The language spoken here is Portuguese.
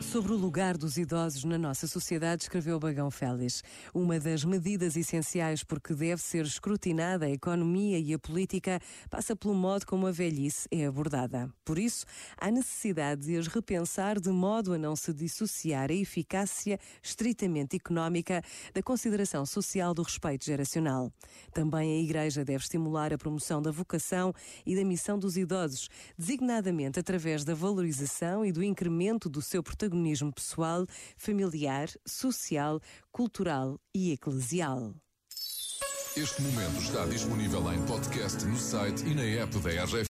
Sobre o lugar dos idosos na nossa sociedade, escreveu Bagão Félix. Uma das medidas essenciais porque deve ser escrutinada a economia e a política passa pelo modo como a velhice é abordada. Por isso, há necessidade de as repensar de modo a não se dissociar a eficácia estritamente económica da consideração social do respeito geracional. Também a Igreja deve estimular a promoção da vocação e da missão dos idosos, designadamente através da valorização e do incremento do seu protagonismo protagonismo pessoal, familiar, social, cultural e eclesial. Este momento está disponível em podcast no site e na app da RGF.